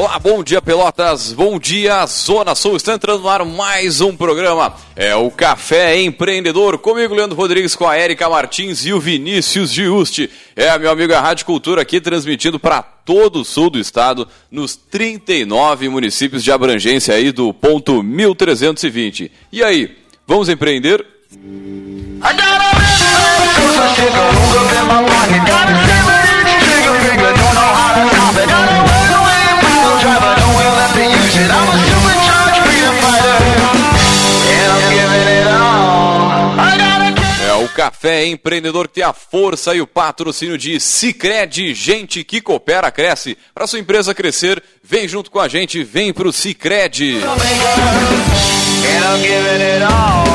Olá, bom dia Pelotas, bom dia Zona Sul. Está entrando no ar mais um programa. É o Café Empreendedor. Comigo, Leandro Rodrigues, com a Érica Martins e o Vinícius Giusti. É, meu amigo, a Rádio Cultura aqui transmitindo para todo o sul do estado, nos 39 municípios de abrangência aí do ponto 1320. E aí, vamos empreender? I Café Empreendedor que tem a força e o patrocínio de Cicred, gente que coopera, cresce. Para sua empresa crescer, vem junto com a gente, vem pro Cicred. É,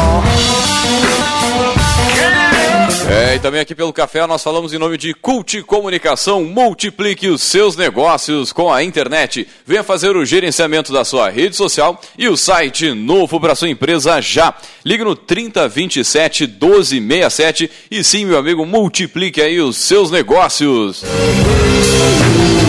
também aqui pelo café nós falamos em nome de Cult Comunicação. Multiplique os seus negócios com a internet. Venha fazer o gerenciamento da sua rede social e o site novo para sua empresa já. Ligue no 3027 1267 e sim, meu amigo, multiplique aí os seus negócios. É,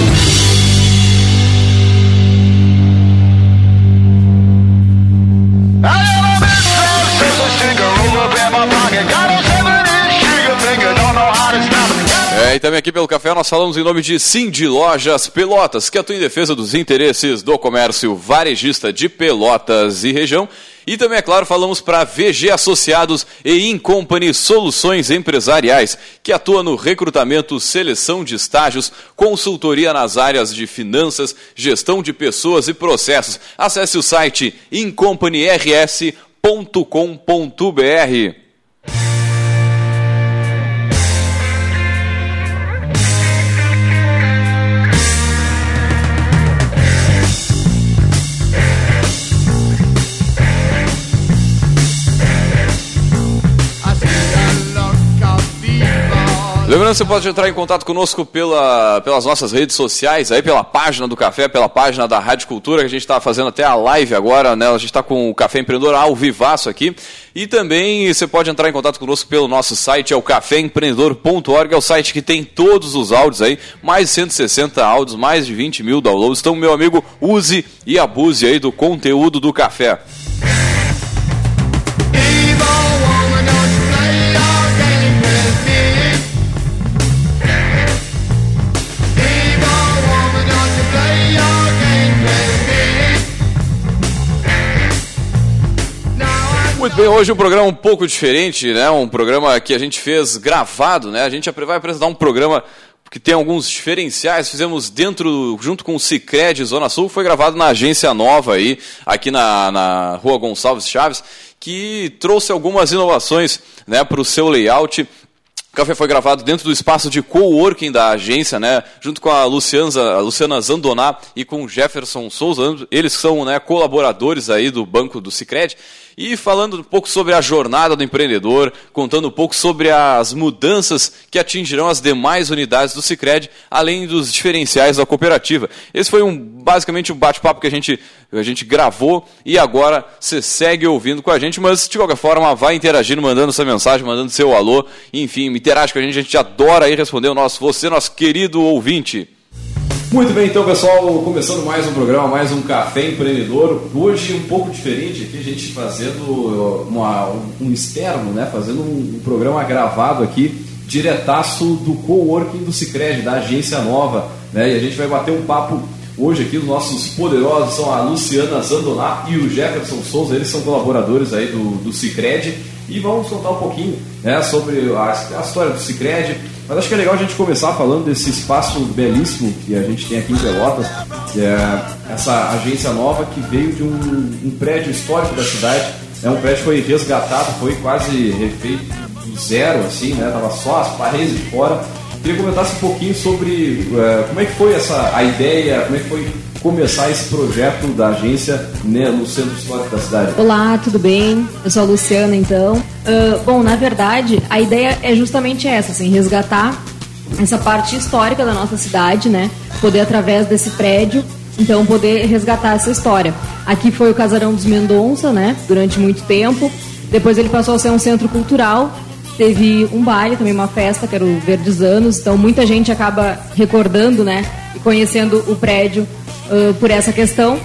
e também aqui pelo café nós falamos em nome de Cindy Lojas Pelotas, que atua em defesa dos interesses do comércio varejista de Pelotas e região. E também, é claro, falamos para VG Associados e Incompany Soluções Empresariais, que atua no recrutamento, seleção de estágios, consultoria nas áreas de finanças, gestão de pessoas e processos. Acesse o site incompanyrs.com.br. Lembrando que você pode entrar em contato conosco pela, pelas nossas redes sociais, aí pela página do Café, pela página da Rádio Cultura, que a gente está fazendo até a live agora, né? A gente está com o Café Empreendedor ao vivaço aqui. E também você pode entrar em contato conosco pelo nosso site, é o caféempreendedor.org, é o site que tem todos os áudios aí, mais de 160 áudios, mais de 20 mil downloads. Então, meu amigo, use e abuse aí do conteúdo do café. Bem, hoje um programa um pouco diferente, né? Um programa que a gente fez gravado, né? A gente vai apresentar um programa que tem alguns diferenciais. Fizemos dentro, junto com o Cicred Zona Sul, foi gravado na agência nova aí, aqui na, na Rua Gonçalves Chaves, que trouxe algumas inovações né, para o seu layout. O café foi gravado dentro do espaço de coworking da agência, né, junto com a Luciana, a Luciana Zandoná e com o Jefferson Souza. Eles são né, colaboradores aí do banco do Cicred. E falando um pouco sobre a jornada do empreendedor, contando um pouco sobre as mudanças que atingirão as demais unidades do Cicred, além dos diferenciais da cooperativa. Esse foi um, basicamente um bate-papo que a gente, a gente gravou e agora você segue ouvindo com a gente, mas de qualquer forma vai interagindo, mandando sua mensagem, mandando seu alô, enfim, interage com a gente, a gente adora aí responder o nosso, você, nosso querido ouvinte. Muito bem, então, pessoal, começando mais um programa, mais um Café Empreendedor. Hoje um pouco diferente aqui, a gente fazendo uma, um externo, né? Fazendo um, um programa gravado aqui, diretaço do coworking do Cicred, da agência nova. Né? E a gente vai bater um papo hoje aqui, os nossos poderosos são a Luciana Zandoná e o Jefferson Souza, eles são colaboradores aí do, do Cicred. E vamos contar um pouquinho né, sobre a, a história do Cicred, mas acho que é legal a gente começar falando desse espaço belíssimo que a gente tem aqui em Pelotas, que é essa agência nova que veio de um, um prédio histórico da cidade. É um prédio que foi resgatado, foi quase refeito do zero, assim, né? Tava só as paredes de fora. Queria comentar um pouquinho sobre uh, como é que foi essa a ideia, como é que foi começar esse projeto da agência né, no centro histórico da cidade. Olá, tudo bem? Eu sou a Luciana, então. Uh, bom, na verdade, a ideia é justamente essa, assim, resgatar essa parte histórica da nossa cidade, né? Poder através desse prédio então poder resgatar essa história. Aqui foi o Casarão dos Mendonça, né? Durante muito tempo. Depois ele passou a ser um centro cultural teve um baile, também uma festa, que era o Verdes Anos, então muita gente acaba recordando, né, e conhecendo o prédio uh, por essa questão.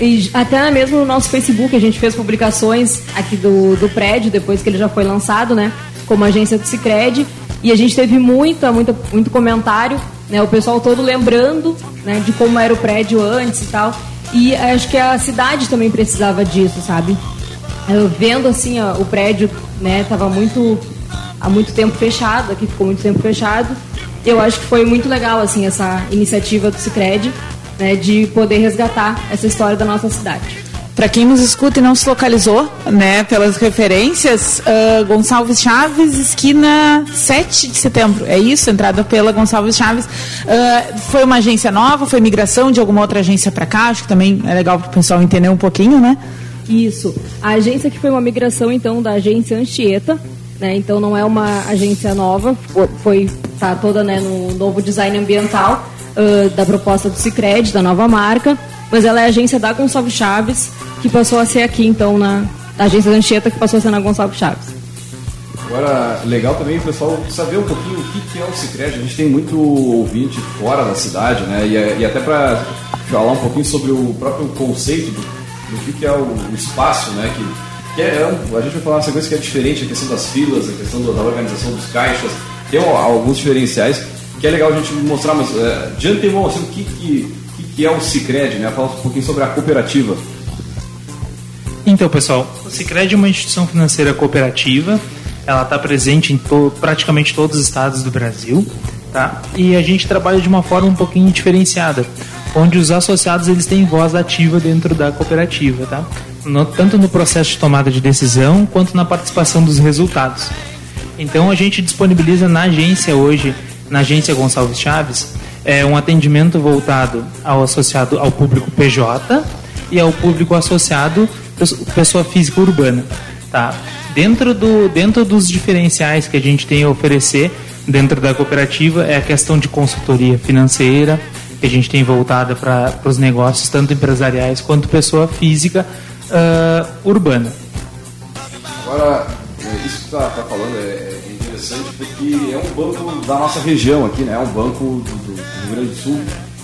E até mesmo no nosso Facebook a gente fez publicações aqui do, do prédio, depois que ele já foi lançado, né, como agência do Cicred, e a gente teve muita, muita, muito comentário, né, o pessoal todo lembrando, né, de como era o prédio antes e tal. E acho que a cidade também precisava disso, sabe? Eu vendo assim ó, o prédio, né, tava muito há muito tempo fechado, aqui ficou muito tempo fechado. Eu acho que foi muito legal assim essa iniciativa do Sicredi, né, de poder resgatar essa história da nossa cidade. Para quem nos escuta e não se localizou, né, pelas referências, uh, Gonçalves Chaves, esquina 7 de setembro, é isso? Entrada pela Gonçalves Chaves. Uh, foi uma agência nova, foi migração de alguma outra agência para cá? Acho que também é legal para o pessoal entender um pouquinho, né? Isso. A agência que foi uma migração, então, da agência Anchieta, né? Então não é uma agência nova, foi tá toda né, no novo design ambiental uh, da proposta do Cicred, da nova marca, mas ela é agência da Gonçalves Chaves, que passou a ser aqui, então, na agência da Anchieta, que passou a ser na Gonçalves Chaves. Agora, legal também pessoal saber um pouquinho o que é o Cicred. A gente tem muito ouvinte fora da cidade, né? E, e até para falar um pouquinho sobre o próprio conceito do, do que é o, o espaço, né? Que que é, é a gente vai falar uma sequência que é diferente, a questão das filas, a questão da organização dos caixas, tem alguns diferenciais que é legal a gente mostrar, mas é, de antemão, assim, o que, que, que é o Cicred, né? Falar um pouquinho sobre a cooperativa. Então, pessoal, o Cicred é uma instituição financeira cooperativa, ela está presente em to praticamente todos os estados do Brasil, tá? E a gente trabalha de uma forma um pouquinho diferenciada, onde os associados eles têm voz ativa dentro da cooperativa, tá? No, tanto no processo de tomada de decisão quanto na participação dos resultados. Então a gente disponibiliza na agência hoje, na agência Gonçalves Chaves, é um atendimento voltado ao associado ao público PJ e ao público associado pessoa física urbana, tá? Dentro do dentro dos diferenciais que a gente tem a oferecer dentro da cooperativa é a questão de consultoria financeira que a gente tem voltada para os negócios tanto empresariais quanto pessoa física uh, urbana. Agora, é, isso que você está tá falando é, é, interessante porque é um banco da nossa região aqui, né? É um banco do, do, Rio Grande do Sul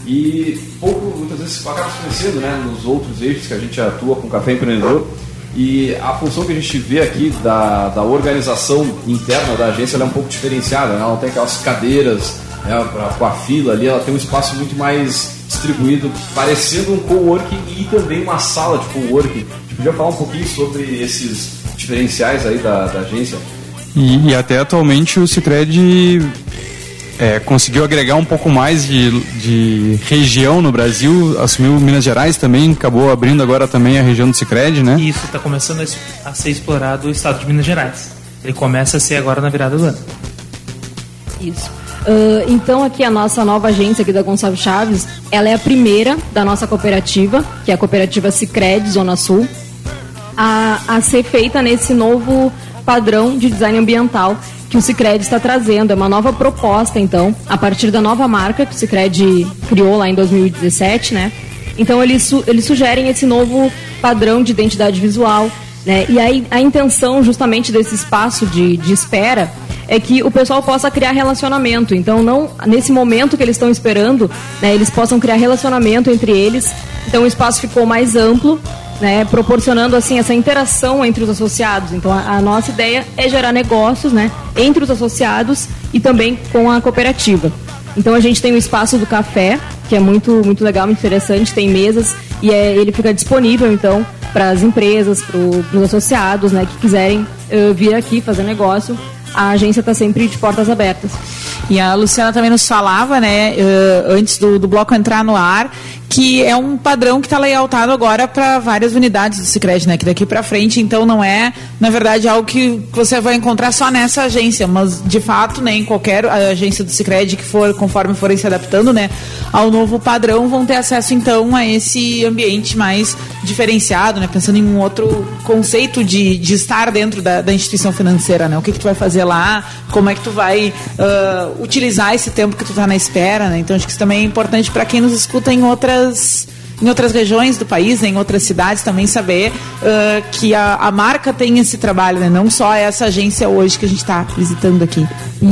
e pouco, muitas vezes, acaba se conhecendo né, nos outros eixos que a gente atua com Café Empreendedor. E a função que a gente vê aqui da, da organização interna da agência é um pouco diferenciada. Né? Ela não tem aquelas cadeiras né, pra, com a fila ali, ela tem um espaço muito mais distribuído, parecendo um coworking e também uma sala de coworking. Você podia falar um pouquinho sobre esses diferenciais aí da, da agência? E, e, até atualmente o Cicred é, conseguiu agregar um pouco mais de, de região no Brasil, assumiu Minas Gerais também, acabou abrindo agora também a região do Cicred, né? Isso, está começando a ser explorado o estado de Minas Gerais. Ele começa a ser agora na virada do ano. Isso. Uh, então aqui a nossa nova agência aqui da Gonçalves Chaves, ela é a primeira da nossa cooperativa, que é a cooperativa Cicred Zona Sul, a, a ser feita nesse novo padrão de design ambiental que o Cicred está trazendo. É uma nova proposta, então, a partir da nova marca que o Cicred criou lá em 2017, né? Então eles, su eles sugerem esse novo padrão de identidade visual, né? E aí a intenção justamente desse espaço de, de espera é que o pessoal possa criar relacionamento. Então, não nesse momento que eles estão esperando, né, eles possam criar relacionamento entre eles. Então, o espaço ficou mais amplo, né, proporcionando assim essa interação entre os associados. Então, a, a nossa ideia é gerar negócios, né, entre os associados e também com a cooperativa. Então, a gente tem o espaço do café, que é muito muito legal, muito interessante. Tem mesas e é, ele fica disponível então para as empresas, para os associados, né, que quiserem uh, vir aqui fazer negócio a agência está sempre de portas abertas. E a Luciana também nos falava, né, uh, antes do, do bloco entrar no ar, que é um padrão que está layoutado agora para várias unidades do Cicred, né? Que daqui para frente, então, não é, na verdade, algo que você vai encontrar só nessa agência, mas de fato, né, qualquer agência do Cicred que for, conforme forem se adaptando, né, ao novo padrão, vão ter acesso, então, a esse ambiente mais diferenciado, né? Pensando em um outro conceito de, de estar dentro da, da instituição financeira, né? O que, que tu vai fazer lá, como é que tu vai uh, utilizar esse tempo que tu está na espera, né? Então, acho que isso também é importante para quem nos escuta em outras em outras regiões do país, em outras cidades também saber uh, que a, a, marca tem esse trabalho, né? Não só essa agência hoje que a gente está visitando aqui.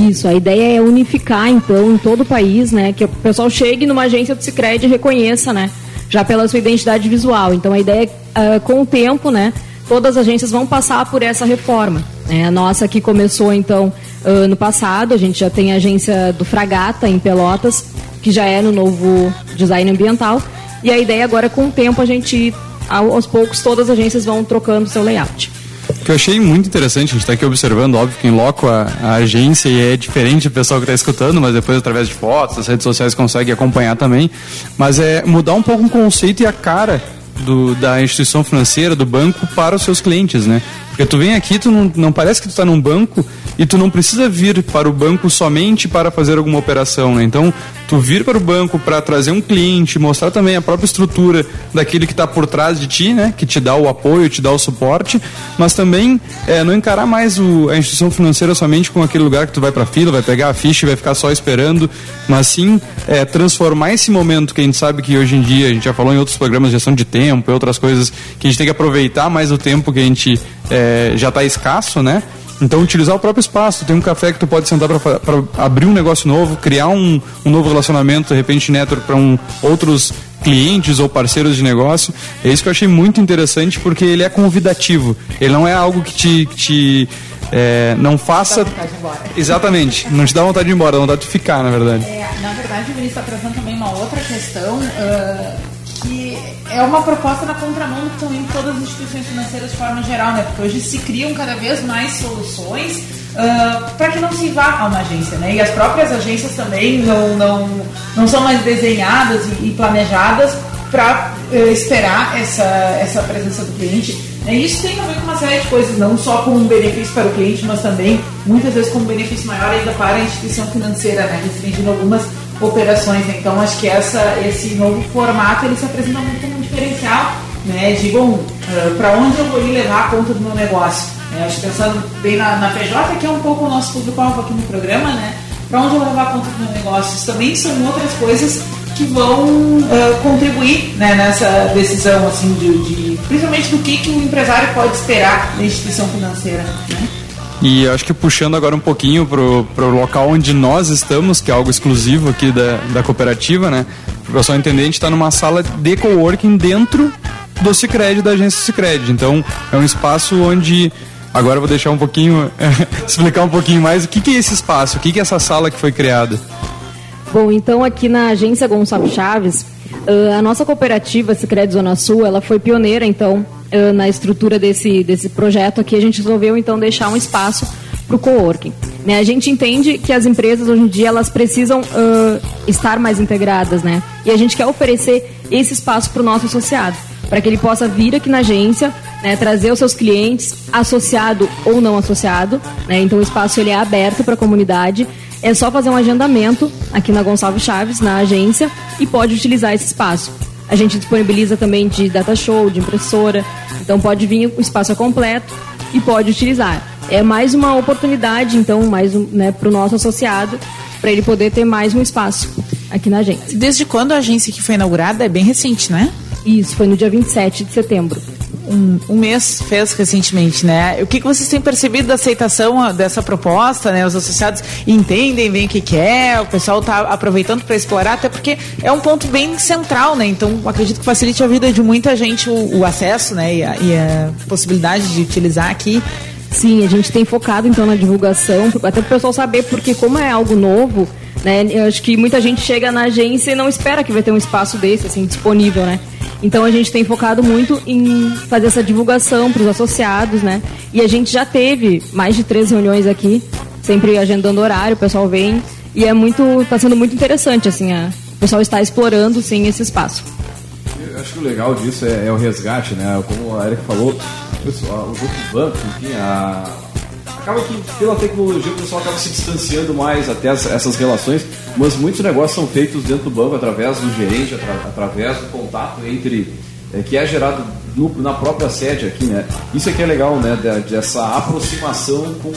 Isso, a ideia é unificar então em todo o país, né? Que o pessoal chegue numa agência do Cicred e reconheça, né? Já pela sua identidade visual. Então a ideia é, uh, com o tempo, né? Todas as agências vão passar por essa reforma. Né? A nossa que começou então ano passado, a gente já tem a agência do Fragata em Pelotas, que já é no novo design ambiental. E a ideia agora, com o tempo, a gente, aos poucos, todas as agências vão trocando seu layout. O que eu achei muito interessante, a gente está aqui observando, óbvio que em loco a, a, agência é diferente do pessoal que está escutando, mas depois através de fotos, as redes sociais consegue acompanhar também. Mas é mudar um pouco o conceito e a cara do, da instituição financeira, do banco, para os seus clientes, né? Porque tu vem aqui, tu não, não parece que tu está num banco e tu não precisa vir para o banco somente para fazer alguma operação, né? Então, tu vir para o banco para trazer um cliente, mostrar também a própria estrutura daquele que está por trás de ti, né? Que te dá o apoio, te dá o suporte, mas também é, não encarar mais o, a instituição financeira somente com aquele lugar que tu vai para fila, vai pegar a ficha e vai ficar só esperando, mas sim é, transformar esse momento que a gente sabe que hoje em dia, a gente já falou em outros programas de gestão de tempo e outras coisas, que a gente tem que aproveitar mais o tempo que a gente é, já está escasso, né? Então, utilizar o próprio espaço. Tem um café que tu pode sentar para abrir um negócio novo, criar um, um novo relacionamento, de repente, network para um, outros clientes ou parceiros de negócio. É isso que eu achei muito interessante, porque ele é convidativo. Ele não é algo que te, que te é, não faça. Exatamente, não te dá vontade de ir embora, dá vontade de ficar, na verdade. É, na verdade, o Vinícius está trazendo também uma outra questão. Uh é uma proposta na contramão do que estão indo todas as instituições financeiras de forma geral, né? Porque hoje se criam cada vez mais soluções uh, para que não se vá a uma agência, né? E as próprias agências também não, não, não são mais desenhadas e, e planejadas para uh, esperar essa, essa presença do cliente. Né? Isso tem a ver com uma série de coisas, não só como um benefício para o cliente, mas também muitas vezes como um benefício maior ainda para a instituição financeira, né? restringindo algumas operações. Né? Então acho que essa, esse novo formato ele se apresenta muito né? De bom, uh, ah, para onde eu vou ir levar a conta do meu negócio? É, acho que pensando bem na, na PJ, que é um pouco o nosso público-alvo aqui no programa, né? Para onde eu vou levar a conta do meu negócio? Isso também são outras coisas que vão uh, contribuir né, nessa decisão, assim, de, de, principalmente do que, que o empresário pode esperar da instituição financeira. Né? E acho que puxando agora um pouquinho pro, pro local onde nós estamos, que é algo exclusivo aqui da, da cooperativa, né? Para o pessoal entender, a gente está numa sala de coworking dentro do Cicred, da agência Cicred. Então, é um espaço onde Agora eu vou deixar um pouquinho, explicar um pouquinho mais o que, que é esse espaço, o que, que é essa sala que foi criada. Bom, então aqui na agência Gonçalo Chaves, a nossa cooperativa Cicred Zona Sul, ela foi pioneira então na estrutura desse, desse projeto aqui, a gente resolveu então deixar um espaço para o coworking. Né? A gente entende que as empresas hoje em dia elas precisam uh, estar mais integradas, né? E a gente quer oferecer esse espaço para o nosso associado, para que ele possa vir aqui na agência, né, trazer os seus clientes, associado ou não associado, né? Então o espaço ele é aberto para a comunidade. É só fazer um agendamento aqui na Gonçalves Chaves, na agência, e pode utilizar esse espaço. A gente disponibiliza também de data show, de impressora. Então pode vir, o espaço é completo e pode utilizar. É mais uma oportunidade, então, mais um, né, para o nosso associado, para ele poder ter mais um espaço aqui na agência. Desde quando a agência que foi inaugurada? É bem recente, né? Isso, foi no dia 27 de setembro um, um, mês fez recentemente, né? O que, que vocês têm percebido da aceitação dessa proposta, né? Os associados entendem bem o que, que é, o pessoal está aproveitando para explorar, até porque é um ponto bem central, né? Então, acredito que facilite a vida de muita gente o, o acesso, né? E a, e a possibilidade de utilizar aqui. Sim, a gente tem focado então na divulgação, até para o pessoal saber, porque como é algo novo, né? Eu acho que muita gente chega na agência e não espera que vai ter um espaço desse assim disponível, né? Então a gente tem focado muito em fazer essa divulgação para os associados, né? E a gente já teve mais de três reuniões aqui, sempre agendando horário, o pessoal vem e é muito, está sendo muito interessante assim, a, o pessoal está explorando sim esse espaço. Eu acho que o legal disso é, é o resgate, né? Como a Erika falou, pessoal, os outros bancos, enfim, a, acaba que pela tecnologia o pessoal acaba se distanciando mais até as, essas relações, mas muitos negócios são feitos dentro do banco através do gerente, atra, através do contato entre é, que é gerado no, na própria sede aqui, né? Isso aqui é legal, né? dessa aproximação com,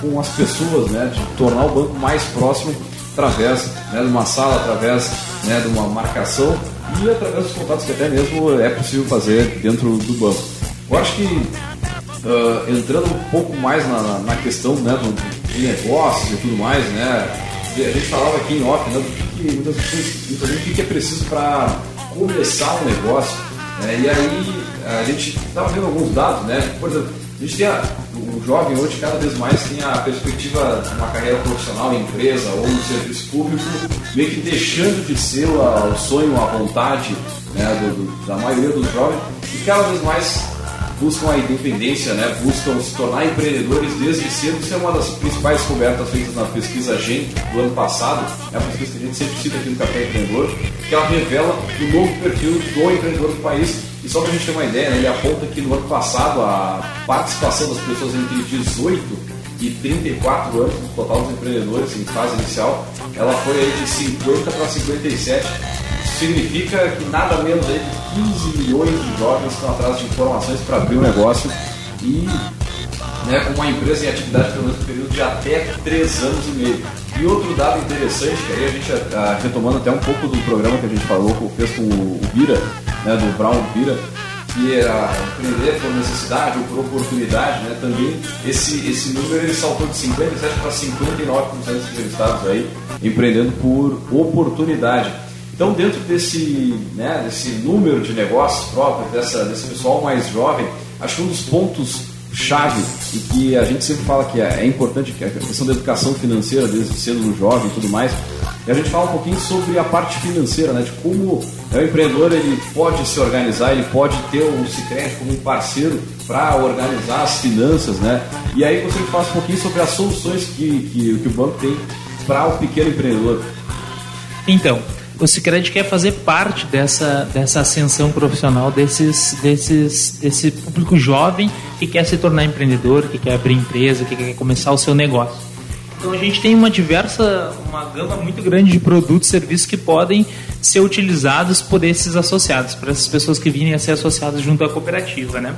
com as pessoas, né? De tornar o banco mais próximo através né, de uma sala, através né, de uma marcação e através dos contatos que até mesmo é possível fazer dentro do banco. Eu acho que uh, entrando um pouco mais na, na questão né, do, do negócio e tudo mais, né, a gente falava aqui em off, né, do que muitas pessoas, o que é preciso para começar um negócio. Né, e aí a gente estava vendo alguns dados, né? Por exemplo, a gente tem a, o jovem hoje cada vez mais tem a perspectiva de uma carreira profissional em empresa ou no serviço público, meio que deixando de ser o, o sonho, a vontade né, do, do, da maioria dos jovens e cada vez mais buscam a independência, né, buscam se tornar empreendedores desde cedo. Isso é uma das principais descobertas feitas na pesquisa GEM do ano passado, é a pesquisa que a gente sempre cita aqui no Café Empreendedor, que ela revela o novo perfil do empreendedor do país. E só para a gente ter uma ideia, né, ele aponta que no ano passado a participação das pessoas entre 18 e 34 anos no total dos empreendedores em fase inicial, ela foi aí de 50 para 57. Isso significa que nada menos aí de 15 milhões de jovens estão atrás de informações para abrir um negócio e né, com uma empresa em atividade pelo um período de até 3 anos e meio. E outro dado interessante, que aí a gente, a, retomando até um pouco do programa que a gente falou, fez com o, o Bira, né, do Brown Vira, que era empreender por necessidade ou por oportunidade, né, também esse, esse número ele saltou de 57 para 59% dos entrevistados aí, empreendendo por oportunidade. Então, dentro desse, né, desse número de negócios próprios, dessa, desse pessoal mais jovem, acho que um dos pontos chave e que a gente sempre fala que é, é importante, que é a questão da educação financeira, desde no jovem e tudo mais, e a gente fala um pouquinho sobre a parte financeira, né, de como é, o empreendedor ele pode se organizar, ele pode ter o Cicred como um parceiro para organizar as finanças, né? E aí você fala um pouquinho sobre as soluções que, que, que o banco tem para o pequeno empreendedor. Então, o Cicred quer fazer parte dessa, dessa ascensão profissional desses, desses, desse público jovem que quer se tornar empreendedor, que quer abrir empresa, que quer começar o seu negócio. Então a gente tem uma diversa, uma gama muito grande de produtos e serviços que podem ser utilizados por esses associados, por essas pessoas que virem a ser associadas junto à cooperativa, né?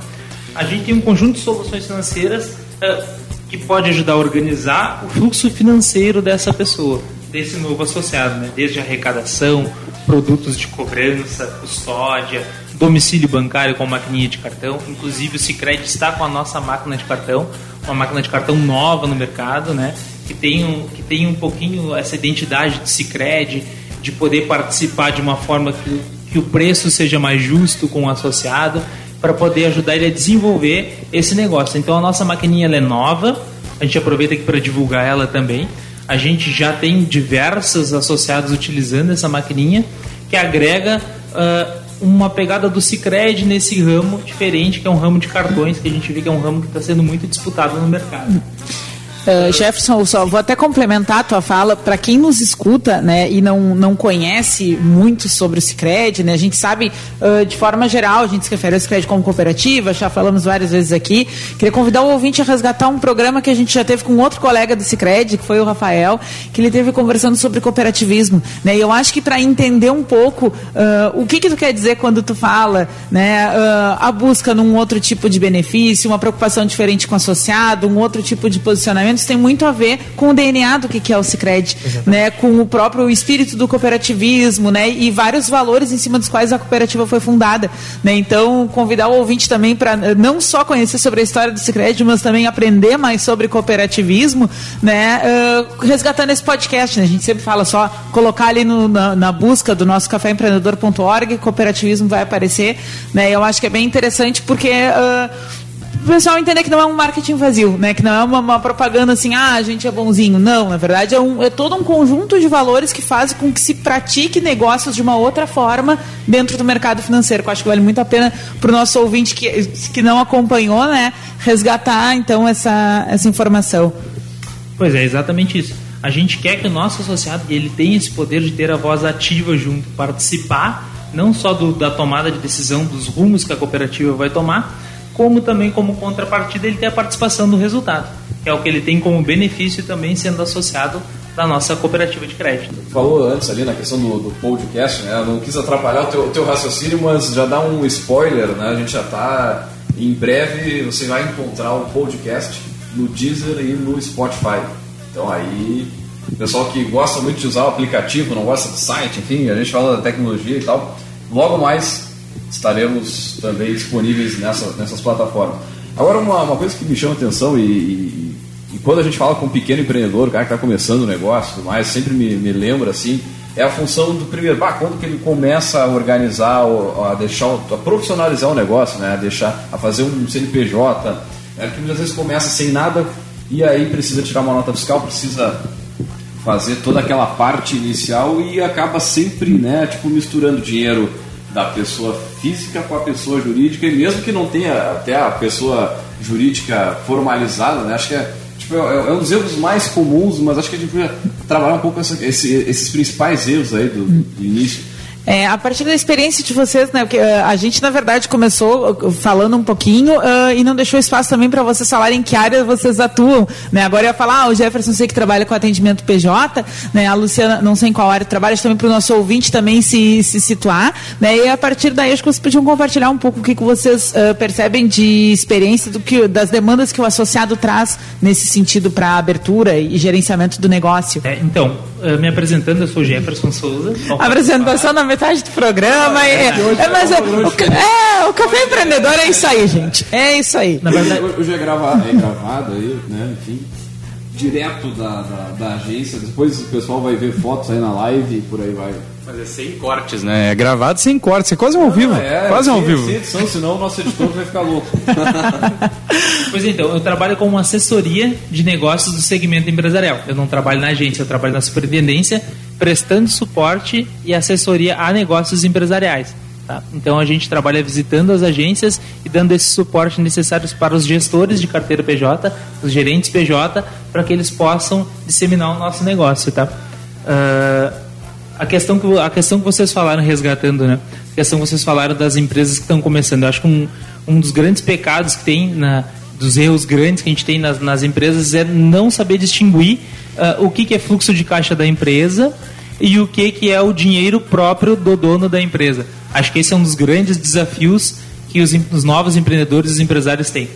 A gente tem um conjunto de soluções financeiras uh, que pode ajudar a organizar o fluxo financeiro dessa pessoa desse novo associado, né? desde arrecadação, produtos de cobrança, custódia, domicílio bancário com maquininha de cartão. Inclusive o Cicred está com a nossa máquina de cartão, uma máquina de cartão nova no mercado, né? que, tem um, que tem um pouquinho essa identidade de Cicred, de poder participar de uma forma que, que o preço seja mais justo com o associado, para poder ajudar ele a desenvolver esse negócio. Então a nossa maquininha é nova, a gente aproveita aqui para divulgar ela também a gente já tem diversos associados utilizando essa maquininha que agrega uh, uma pegada do Cicred nesse ramo diferente, que é um ramo de cartões, que a gente vê que é um ramo que está sendo muito disputado no mercado. Uh, Jefferson, só vou até complementar a tua fala. Para quem nos escuta né, e não, não conhece muito sobre o Cicred, né, a gente sabe, uh, de forma geral, a gente se refere ao Cicred como cooperativa, já falamos várias vezes aqui. Queria convidar o ouvinte a resgatar um programa que a gente já teve com outro colega do Cicred, que foi o Rafael, que ele teve conversando sobre cooperativismo. Né, e eu acho que para entender um pouco uh, o que, que tu quer dizer quando tu fala né, a busca num outro tipo de benefício, uma preocupação diferente com o associado, um outro tipo de posicionamento tem muito a ver com o DNA do que é o Cicred, né? Com o próprio espírito do cooperativismo, né? E vários valores em cima dos quais a cooperativa foi fundada, né? Então, convidar o ouvinte também para não só conhecer sobre a história do Cicred, mas também aprender mais sobre cooperativismo, né? Uh, resgatando esse podcast, né? A gente sempre fala só colocar ali no, na, na, busca do nosso caféempreendedor.org, cooperativismo vai aparecer, né? Eu acho que é bem interessante porque uh, o pessoal entender que não é um marketing vazio, né? Que não é uma, uma, propaganda assim, ah, a gente é bonzinho. Não, na verdade é, um, é todo um conjunto de valores que faz com que se pratique negócios de uma outra forma dentro do mercado financeiro. Que eu acho que vale muito a pena para o nosso ouvinte que, que não acompanhou, né? Resgatar então essa, essa informação. Pois é, exatamente isso. A gente quer que o nosso associado ele tenha esse poder de ter a voz ativa junto, participar não só do, da tomada de decisão dos rumos que a cooperativa vai tomar, como também como contrapartida ele tem a participação do resultado, que é o que ele tem como benefício também sendo associado da nossa cooperativa de crédito. Falou antes ali na questão do, do podcast, né? Eu não quis atrapalhar o teu, teu raciocínio, mas já dá um spoiler, né? A gente já está em breve, você vai encontrar o podcast no Deezer e no Spotify. Então aí pessoal que gosta muito de usar o aplicativo, não gosta do site, enfim, a gente fala da tecnologia e tal. Logo mais estaremos também disponíveis nessa, nessas plataformas. Agora, uma, uma coisa que me chama atenção e, e, e quando a gente fala com um pequeno empreendedor, o cara que está começando o negócio mais, sempre me, me lembra assim, é a função do primeiro, bah, quando que ele começa a organizar, a deixar, a profissionalizar o negócio, né, a deixar, a fazer um CNPJ, é que muitas vezes começa sem nada e aí precisa tirar uma nota fiscal, precisa fazer toda aquela parte inicial e acaba sempre, né, tipo misturando dinheiro da pessoa física com a pessoa jurídica e mesmo que não tenha até a pessoa jurídica formalizada, né, acho que é tipo, é, é, um dos erros mais comuns, mas acho que a gente podia trabalhar um pouco essa, esse, esses principais erros aí do, do início. É, a partir da experiência de vocês, né? Porque uh, a gente, na verdade, começou uh, falando um pouquinho uh, e não deixou espaço também para vocês falarem em que área vocês atuam. Né? Agora eu ia falar, ah, o Jefferson sei que trabalha com atendimento PJ, né? A Luciana, não sei em qual área trabalha, também para o nosso ouvinte também se, se situar. Né? E a partir daí, acho que vocês podiam compartilhar um pouco o que, que vocês percebem de experiência do que, das demandas que o associado traz nesse sentido para abertura e gerenciamento do negócio. É, então, me apresentando, eu sou Jefferson Souza. Apresentação na metade do programa. Ah, é, é, é, mas é, o, é, o Café Empreendedor é isso aí, gente. É isso aí. Na verdade, hoje é gravado, é gravado aí, né? Enfim, direto da, da, da agência. Depois o pessoal vai ver fotos aí na live e por aí vai. Mas é sem cortes, né? É gravado sem cortes, é quase um ao vivo. É, quase um ao vivo. Sem edição, senão o nosso editor vai ficar louco. pois então, eu trabalho como assessoria de negócios do segmento empresarial. Eu não trabalho na agência, eu trabalho na superintendência, prestando suporte e assessoria a negócios empresariais. Tá? Então a gente trabalha visitando as agências e dando esse suporte necessário para os gestores de carteira PJ, os gerentes PJ, para que eles possam disseminar o nosso negócio. Tá? Uh, a questão que a questão que vocês falaram resgatando, né? A questão que vocês falaram das empresas que estão começando. Eu acho que um, um dos grandes pecados que tem na dos erros grandes que a gente tem nas, nas empresas é não saber distinguir uh, o que, que é fluxo de caixa da empresa e o que, que é o dinheiro próprio do dono da empresa. Acho que esse é um dos grandes desafios que os, os novos empreendedores e os empresários têm.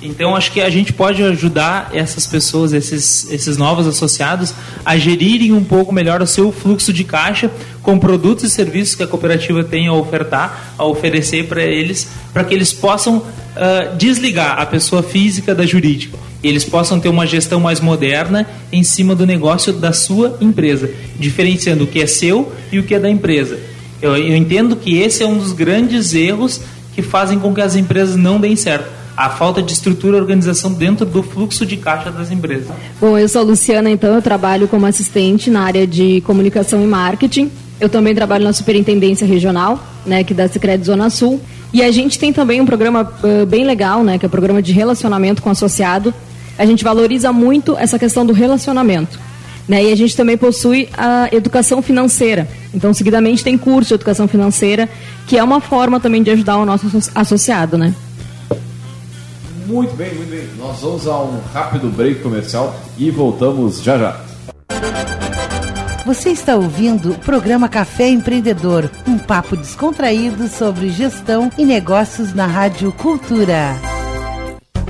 Então, acho que a gente pode ajudar essas pessoas, esses, esses novos associados, a gerirem um pouco melhor o seu fluxo de caixa com produtos e serviços que a cooperativa tem a ofertar, a oferecer para eles, para que eles possam uh, desligar a pessoa física da jurídica. Eles possam ter uma gestão mais moderna em cima do negócio da sua empresa, diferenciando o que é seu e o que é da empresa. Eu, eu entendo que esse é um dos grandes erros que fazem com que as empresas não deem certo a falta de estrutura e organização dentro do fluxo de caixa das empresas. Bom, eu sou a Luciana, então eu trabalho como assistente na área de comunicação e marketing. Eu também trabalho na Superintendência Regional, né, que da Secret Zona Sul. E a gente tem também um programa uh, bem legal, né, que é o programa de relacionamento com associado. A gente valoriza muito essa questão do relacionamento. Né? E a gente também possui a educação financeira. Então, seguidamente, tem curso de educação financeira, que é uma forma também de ajudar o nosso associado, né? Muito bem, muito bem. Nós vamos a um rápido break comercial e voltamos já já. Você está ouvindo o programa Café Empreendedor, um papo descontraído sobre gestão e negócios na Rádio Cultura.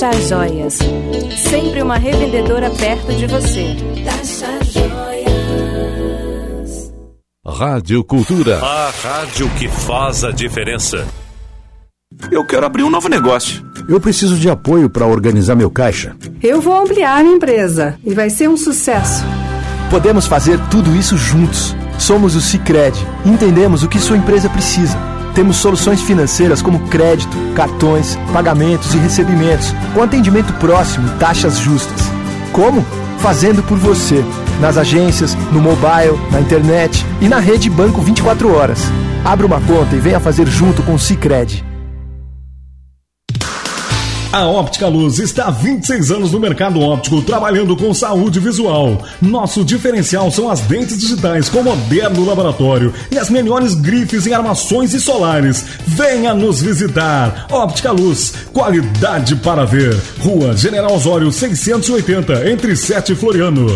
Taxar Joias. Sempre uma revendedora perto de você. Taxar Joias. Rádio Cultura. A rádio que faz a diferença. Eu quero abrir um novo negócio. Eu preciso de apoio para organizar meu caixa. Eu vou ampliar minha empresa e vai ser um sucesso. Podemos fazer tudo isso juntos. Somos o Cicred. Entendemos o que sua empresa precisa temos soluções financeiras como crédito, cartões, pagamentos e recebimentos, com atendimento próximo e taxas justas. Como? Fazendo por você, nas agências, no mobile, na internet e na rede Banco 24 horas. Abra uma conta e venha fazer junto com o Cicred. A Óptica Luz está há 26 anos no mercado óptico, trabalhando com saúde visual. Nosso diferencial são as dentes digitais com moderno laboratório e as melhores grifes em armações e solares. Venha nos visitar. Óptica Luz, qualidade para ver. Rua General Osório 680, entre 7 e Floriano.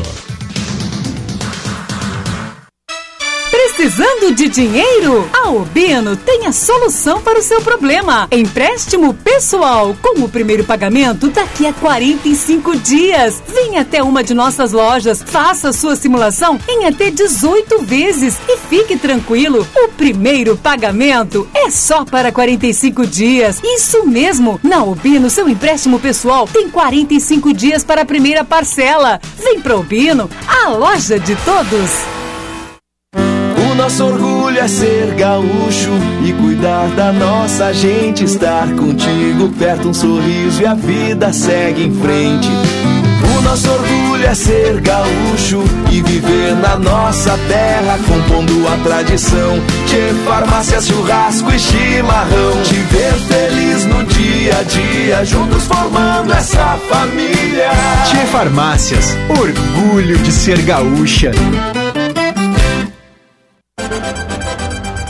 Precisando de dinheiro? A Obino tem a solução para o seu problema. Empréstimo pessoal com o primeiro pagamento daqui a 45 dias. Venha até uma de nossas lojas, faça sua simulação em até 18 vezes e fique tranquilo. O primeiro pagamento é só para 45 dias. Isso mesmo. Na Obino, seu empréstimo pessoal tem 45 dias para a primeira parcela. Vem para Obino, a loja de todos. Nosso orgulho é ser gaúcho e cuidar da nossa gente, estar contigo perto, um sorriso e a vida segue em frente. O nosso orgulho é ser gaúcho e viver na nossa terra, compondo a tradição. De farmácias, churrasco e chimarrão. Te ver feliz no dia a dia, juntos formando essa família. Tchê Farmácias, orgulho de ser gaúcha.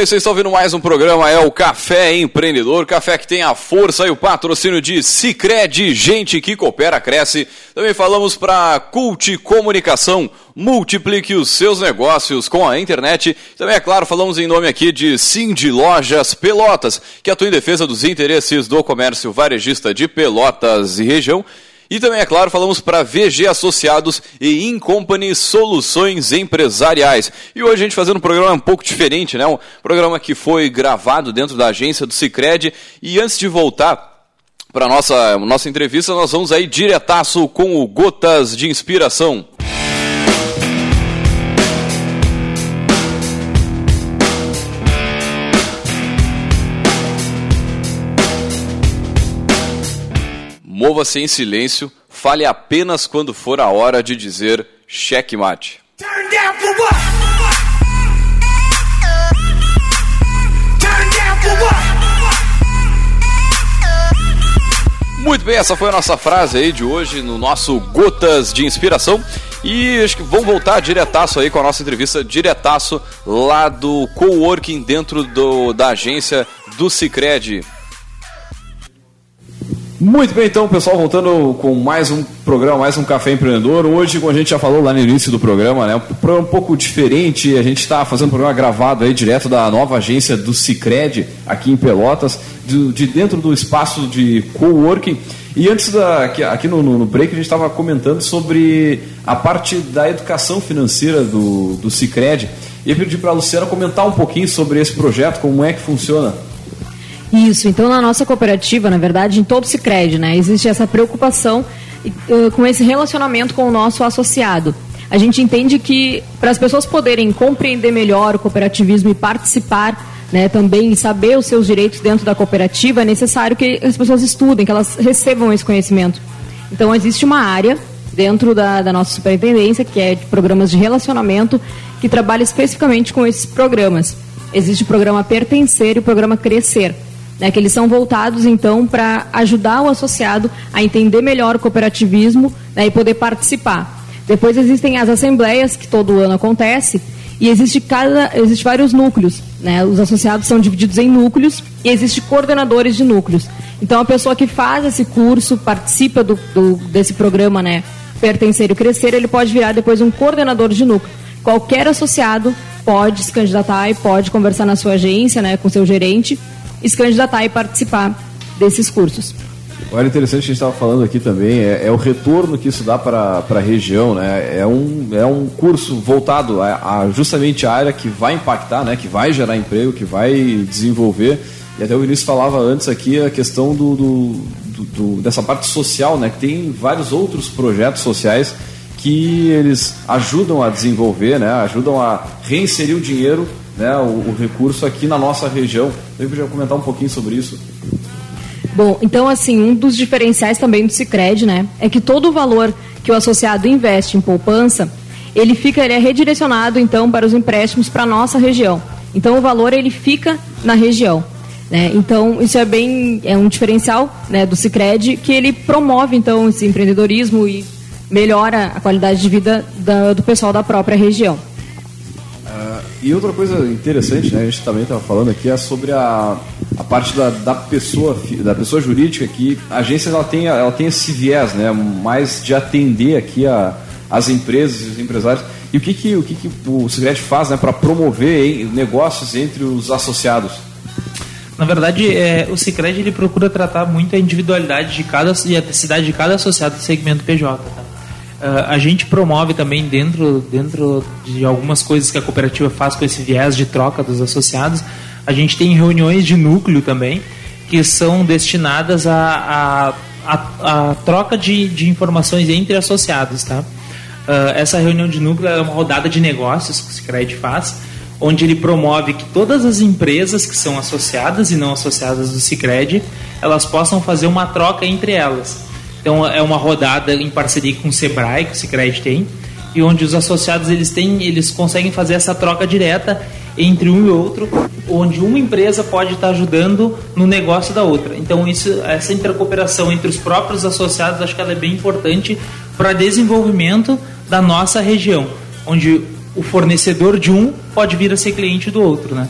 Bem, vocês estão ouvindo mais um programa, é o Café Empreendedor, café que tem a força e o patrocínio de Cicred, gente que coopera, cresce. Também falamos para Cult Comunicação, multiplique os seus negócios com a internet. Também, é claro, falamos em nome aqui de Cindy Lojas Pelotas, que atua em defesa dos interesses do comércio varejista de Pelotas e região. E também, é claro, falamos para VG Associados e Incompany Soluções Empresariais. E hoje a gente fazendo um programa um pouco diferente, né? Um programa que foi gravado dentro da agência do Cicred. E antes de voltar para nossa nossa entrevista, nós vamos aí diretaço com o Gotas de Inspiração. Mova-se em silêncio, fale apenas quando for a hora de dizer checkmate. Muito bem, essa foi a nossa frase aí de hoje no nosso Gotas de Inspiração. E acho que vamos voltar diretaço aí com a nossa entrevista, diretaço lá do coworking dentro do, da agência do Cicred. Muito bem, então, pessoal, voltando com mais um programa, mais um Café Empreendedor. Hoje, como a gente já falou lá no início do programa, né, um programa um pouco diferente. A gente está fazendo um programa gravado aí direto da nova agência do Cicred, aqui em Pelotas, de, de dentro do espaço de coworking. E antes da, aqui, aqui no, no, break, a gente estava comentando sobre a parte da educação financeira do, do Cicred. E eu pedi para a Luciana comentar um pouquinho sobre esse projeto, como é que funciona. Isso, então na nossa cooperativa, na verdade, em todo o Cicred, né, existe essa preocupação uh, com esse relacionamento com o nosso associado. A gente entende que para as pessoas poderem compreender melhor o cooperativismo e participar né, também saber os seus direitos dentro da cooperativa, é necessário que as pessoas estudem, que elas recebam esse conhecimento. Então, existe uma área dentro da, da nossa superintendência, que é de programas de relacionamento, que trabalha especificamente com esses programas. Existe o programa Pertencer e o programa Crescer né, que eles são voltados então para ajudar o associado a entender melhor o cooperativismo né, e poder participar. Depois existem as assembleias que todo ano acontece e existe cada existe vários núcleos, né? Os associados são divididos em núcleos e existe coordenadores de núcleos. Então a pessoa que faz esse curso participa do, do desse programa, né? Pertencer e crescer, ele pode virar depois um coordenador de núcleo. Qualquer associado pode se candidatar e pode conversar na sua agência, né, com seu gerente se candidatar e participar desses cursos. Olha, interessante que a gente estava falando aqui também, é, é, o retorno que isso dá para a região, né? É um, é um curso voltado a, a, justamente a área que vai impactar, né? Que vai gerar emprego, que vai desenvolver. E até o Vinícius falava antes aqui a questão do, do, do, do dessa parte social, né? Que tem vários outros projetos sociais que eles ajudam a desenvolver, né? Ajudam a reinserir o dinheiro né, o, o, recurso aqui na nossa região. Eu podia comentar um pouquinho sobre isso. Bom, então assim, um dos diferenciais também do Sicredi, né, é que todo o valor que o associado investe em poupança, ele fica, ele é redirecionado então para os empréstimos para a nossa região. Então o valor ele fica na região. Né? Então isso é bem é um diferencial né, do Sicredi que ele promove então esse empreendedorismo e melhora a qualidade de vida da, do pessoal da própria região. E outra coisa interessante, né, a gente também estava falando aqui, é sobre a, a parte da, da, pessoa, da pessoa jurídica que a agência ela tem, ela tem esse viés, né, mais de atender aqui a, as empresas e os empresários. E o que, que, o, que, que o Segred faz né, para promover negócios entre os associados? Na verdade, é, o Cicred ele procura tratar muito a individualidade de cada e a necessidade de cada associado do segmento PJ. Tá? Uh, a gente promove também dentro, dentro de algumas coisas que a cooperativa faz com esse viés de troca dos associados, a gente tem reuniões de núcleo também que são destinadas a, a, a, a troca de, de informações entre associados, tá? Uh, essa reunião de núcleo é uma rodada de negócios que o Cicred faz, onde ele promove que todas as empresas que são associadas e não associadas do Cicred, elas possam fazer uma troca entre elas. Então é uma rodada em parceria com o Sebrae, que o Sicredi tem, e onde os associados eles têm, eles conseguem fazer essa troca direta entre um e outro, onde uma empresa pode estar ajudando no negócio da outra. Então isso, essa intercooperação entre os próprios associados, acho que ela é bem importante para desenvolvimento da nossa região, onde o fornecedor de um pode vir a ser cliente do outro, né?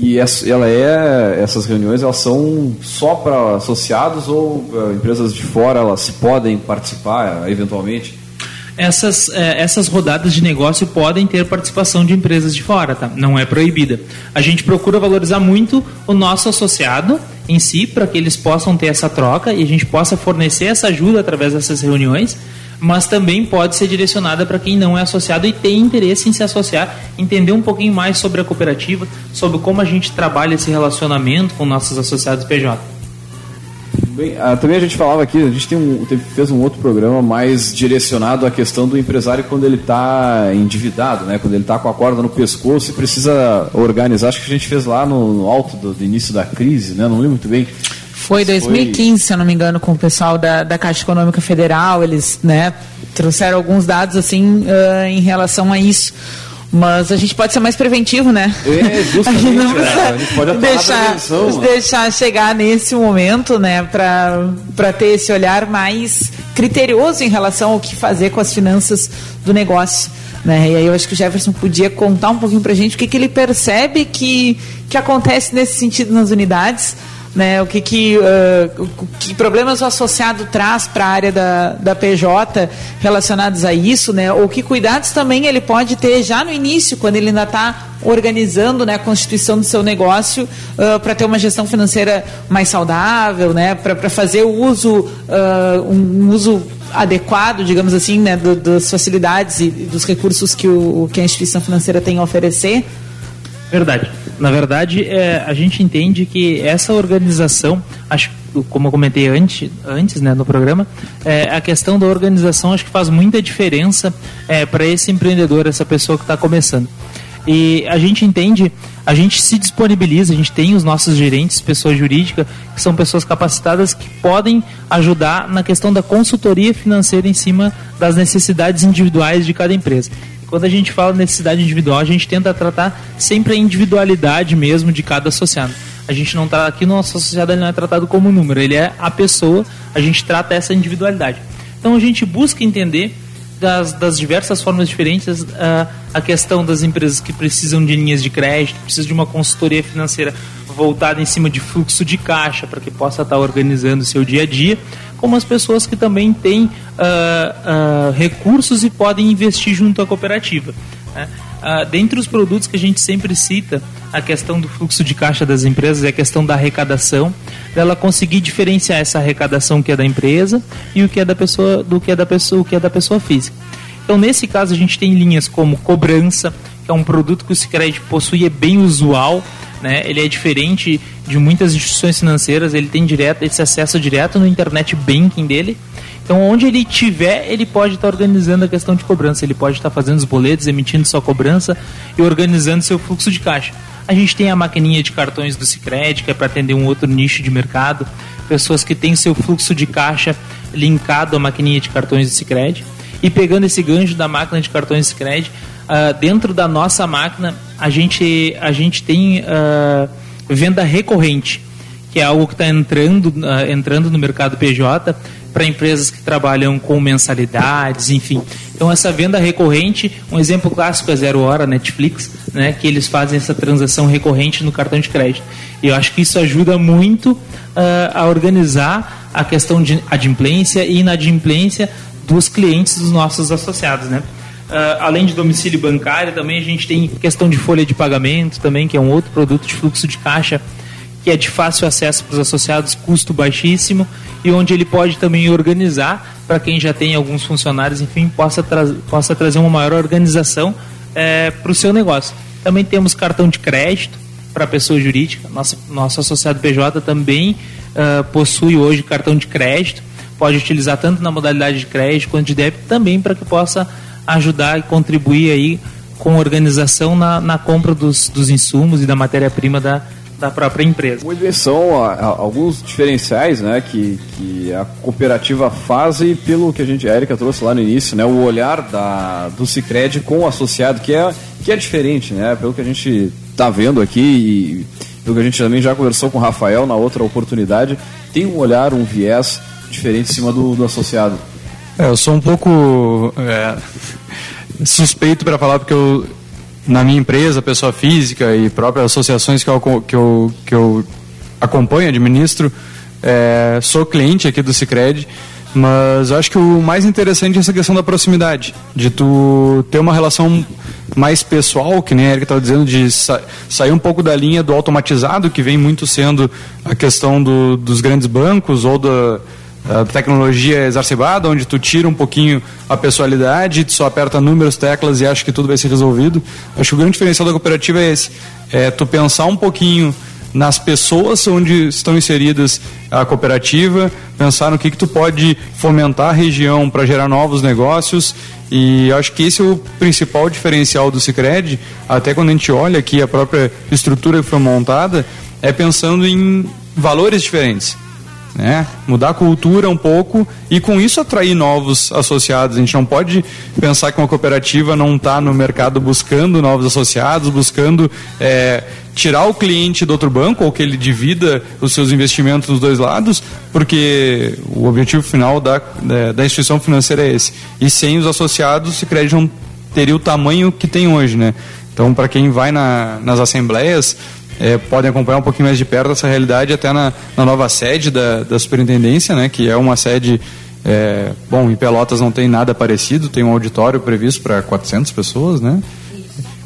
E ela é, essas reuniões elas são só para associados ou uh, empresas de fora elas podem participar eventualmente? Essas, é, essas rodadas de negócio podem ter participação de empresas de fora, tá? não é proibida. A gente procura valorizar muito o nosso associado em si, para que eles possam ter essa troca e a gente possa fornecer essa ajuda através dessas reuniões mas também pode ser direcionada para quem não é associado e tem interesse em se associar, entender um pouquinho mais sobre a cooperativa, sobre como a gente trabalha esse relacionamento com nossos associados PJ. Bem, ah, também a gente falava aqui, a gente tem um, fez um outro programa mais direcionado à questão do empresário quando ele está endividado, né? quando ele está com a corda no pescoço e precisa organizar. Acho que a gente fez lá no, no alto do, do início da crise, né? não lembro muito bem foi 2015, Foi... se eu não me engano, com o pessoal da, da Caixa Econômica Federal. Eles né, trouxeram alguns dados assim uh, em relação a isso. Mas a gente pode ser mais preventivo, né? É, justamente. a gente, não é, a gente pode deixar, deixar chegar nesse momento, né? Para ter esse olhar mais criterioso em relação ao que fazer com as finanças do negócio. Né? E aí eu acho que o Jefferson podia contar um pouquinho para a gente o que, que ele percebe que, que acontece nesse sentido nas unidades né? O que que, uh, que problemas o associado traz para a área da, da PJ relacionados a isso, né? Ou que cuidados também ele pode ter já no início, quando ele ainda está organizando né, a constituição do seu negócio uh, para ter uma gestão financeira mais saudável, né? Para fazer o uso, uh, um uso adequado, digamos assim, né, do, das facilidades e dos recursos que, o, que a instituição financeira tem a oferecer? Verdade. Na verdade, é, a gente entende que essa organização, acho como eu comentei antes, antes né, no programa, é, a questão da organização acho que faz muita diferença é, para esse empreendedor, essa pessoa que está começando. E a gente entende, a gente se disponibiliza, a gente tem os nossos gerentes, pessoa jurídica, que são pessoas capacitadas que podem ajudar na questão da consultoria financeira em cima das necessidades individuais de cada empresa. Quando a gente fala necessidade individual, a gente tenta tratar sempre a individualidade mesmo de cada associado. A gente não está aqui, nosso associado ele não é tratado como número, ele é a pessoa, a gente trata essa individualidade. Então a gente busca entender das, das diversas formas diferentes a questão das empresas que precisam de linhas de crédito, precisam de uma consultoria financeira voltada em cima de fluxo de caixa para que possa estar organizando o seu dia a dia, como as pessoas que também têm uh, uh, recursos e podem investir junto à cooperativa. Né? Uh, dentre os produtos que a gente sempre cita, a questão do fluxo de caixa das empresas é a questão da arrecadação, dela conseguir diferenciar essa arrecadação que é da empresa e o que é da pessoa, do que é da pessoa, o que é da pessoa física. Então, nesse caso, a gente tem linhas como cobrança, que é um produto que o Sicredi possui, é bem usual, né? Ele é diferente de muitas instituições financeiras, ele tem direto, esse acesso direto no internet banking dele. Então, onde ele tiver, ele pode estar organizando a questão de cobrança, ele pode estar fazendo os boletos, emitindo sua cobrança e organizando seu fluxo de caixa. A gente tem a maquininha de cartões do Sicredi, que é para atender um outro nicho de mercado, pessoas que têm seu fluxo de caixa linkado à maquininha de cartões do Sicredi. E pegando esse gancho da máquina de cartões Sicredi, uh, dentro da nossa máquina, a gente, a gente tem uh, venda recorrente, que é algo que está entrando, uh, entrando no mercado PJ para empresas que trabalham com mensalidades, enfim. Então essa venda recorrente, um exemplo clássico é Zero Hora, Netflix, né, que eles fazem essa transação recorrente no cartão de crédito. E eu acho que isso ajuda muito uh, a organizar a questão de adimplência e inadimplência dos clientes dos nossos associados, né? Uh, além de domicílio bancário, também a gente tem questão de folha de pagamento também, que é um outro produto de fluxo de caixa que é de fácil acesso para os associados, custo baixíssimo e onde ele pode também organizar para quem já tem alguns funcionários, enfim, possa, tra possa trazer uma maior organização é, para o seu negócio. Também temos cartão de crédito para pessoa jurídica. Nosso, nosso associado PJ também uh, possui hoje cartão de crédito. Pode utilizar tanto na modalidade de crédito quanto de débito também para que possa ajudar e contribuir aí com organização na, na compra dos, dos insumos e da matéria-prima da, da própria empresa. Muito bem, são a, a, alguns diferenciais né, que, que a cooperativa faz e pelo que a gente, a Erika trouxe lá no início, né, o olhar da, do Cicred com o associado, que é, que é diferente, né, pelo que a gente está vendo aqui e pelo que a gente também já conversou com o Rafael na outra oportunidade, tem um olhar, um viés diferente em cima do, do associado. É, eu sou um pouco é, suspeito para falar porque eu na minha empresa, pessoa física e próprias associações que eu, que eu, que eu acompanho, administro, é, sou cliente aqui do Cicred, mas acho que o mais interessante é essa questão da proximidade, de tu ter uma relação mais pessoal, que nem a Erika estava dizendo, de sa sair um pouco da linha do automatizado, que vem muito sendo a questão do, dos grandes bancos ou da a tecnologia exacerbada, onde tu tira um pouquinho a pessoalidade, tu só aperta números, teclas e acha que tudo vai ser resolvido. Acho que o grande diferencial da cooperativa é esse, é tu pensar um pouquinho nas pessoas onde estão inseridas a cooperativa, pensar no que, que tu pode fomentar a região para gerar novos negócios. E acho que esse é o principal diferencial do Cicred, até quando a gente olha aqui a própria estrutura que foi montada, é pensando em valores diferentes né? Mudar a cultura um pouco e com isso atrair novos associados. A gente não pode pensar que uma cooperativa não está no mercado buscando novos associados, buscando é, tirar o cliente do outro banco ou que ele divida os seus investimentos nos dois lados, porque o objetivo final da, da, da instituição financeira é esse. E sem os associados, o crédito não teria o tamanho que tem hoje, né? Então, para quem vai na, nas assembleias, é, podem acompanhar um pouquinho mais de perto essa realidade até na, na nova sede da, da superintendência, né, que é uma sede é, bom, em Pelotas não tem nada parecido, tem um auditório previsto para 400 pessoas, né?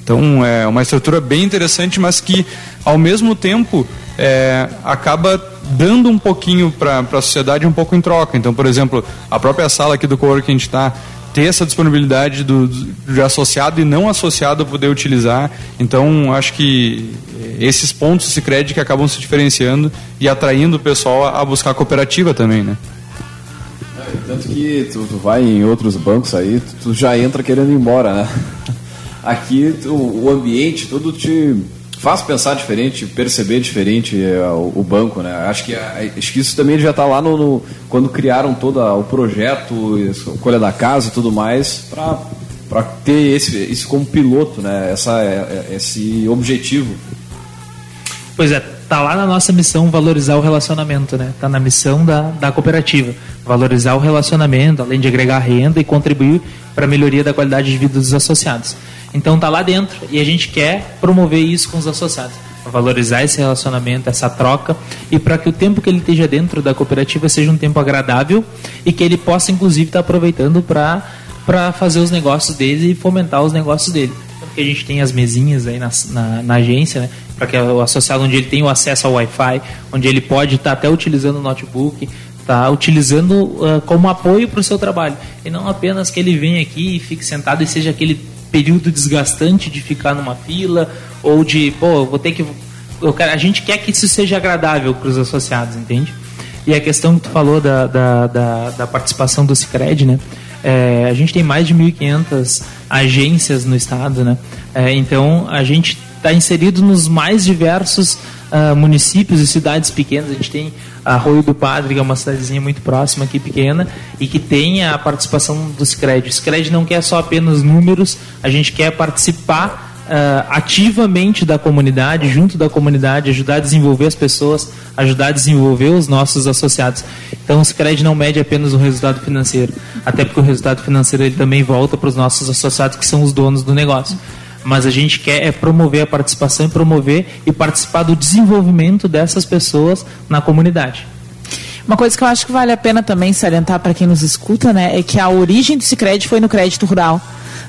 Então é uma estrutura bem interessante, mas que ao mesmo tempo é, acaba dando um pouquinho para a sociedade um pouco em troca. Então, por exemplo, a própria sala aqui do Cowork que a gente está ter essa disponibilidade do, do, associado e não associado poder utilizar. Então, acho que esses pontos se crédito que acabam se diferenciando e atraindo o pessoal a, a buscar a cooperativa também, né? É, tanto que tu, tu, vai em outros bancos aí, tu, tu já entra querendo ir embora, né? Aqui tu, o ambiente todo te faz pensar diferente, perceber diferente é, o, o, banco, né? Acho que, acho que isso também já está lá no, no, quando criaram todo o projeto, a colha da casa e tudo mais, para ter esse, isso como piloto, né? Essa, é, é, esse objetivo. Pois é, tá lá na nossa missão valorizar o relacionamento, né? Tá na missão da, da cooperativa, valorizar o relacionamento, além de agregar renda e contribuir para a melhoria da qualidade de vida dos associados. Então tá lá dentro e a gente quer promover isso com os associados, valorizar esse relacionamento, essa troca e para que o tempo que ele esteja dentro da cooperativa seja um tempo agradável e que ele possa inclusive estar tá aproveitando para para fazer os negócios dele e fomentar os negócios dele. Porque a gente tem as mesinhas aí na, na, na agência, né? Para que o associado onde ele tem o acesso ao Wi-Fi, onde ele pode estar tá até utilizando o notebook, tá utilizando uh, como apoio para o seu trabalho e não apenas que ele venha aqui e fique sentado e seja aquele período desgastante de ficar numa fila ou de, pô, vou ter que. Quero, a gente quer que isso seja agradável para os associados, entende? E a questão que tu falou da, da, da, da participação do Cicred, né? É, a gente tem mais de 1.500 agências no estado, né? É, então a gente está inserido nos mais diversos uh, municípios e cidades pequenas. A gente tem Arroio do Padre, que é uma cidadezinha muito próxima aqui, pequena, e que tem a participação do Scred. O não quer só apenas números, a gente quer participar Uh, ativamente da comunidade, junto da comunidade, ajudar a desenvolver as pessoas, ajudar a desenvolver os nossos associados. Então, o Scred não mede apenas o resultado financeiro, até porque o resultado financeiro ele também volta para os nossos associados, que são os donos do negócio mas a gente quer é promover a participação e promover e participar do desenvolvimento dessas pessoas na comunidade. Uma coisa que eu acho que vale a pena também salientar para quem nos escuta, né, é que a origem do Sicredi foi no crédito rural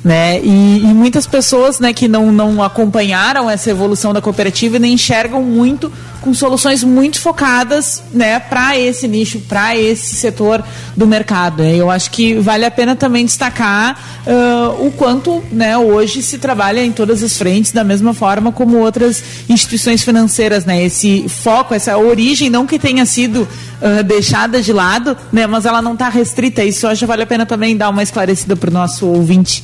né? E, e, muitas pessoas, né, que não, não acompanharam essa evolução da cooperativa nem enxergam muito com soluções muito focadas, né, para esse nicho, para esse setor do mercado. Né? Eu acho que vale a pena também destacar uh, o quanto, né, hoje se trabalha em todas as frentes da mesma forma como outras instituições financeiras, né? Esse foco, essa origem, não que tenha sido uh, deixada de lado, né, mas ela não está restrita. Isso acho que vale a pena também dar uma esclarecida para o nosso ouvinte.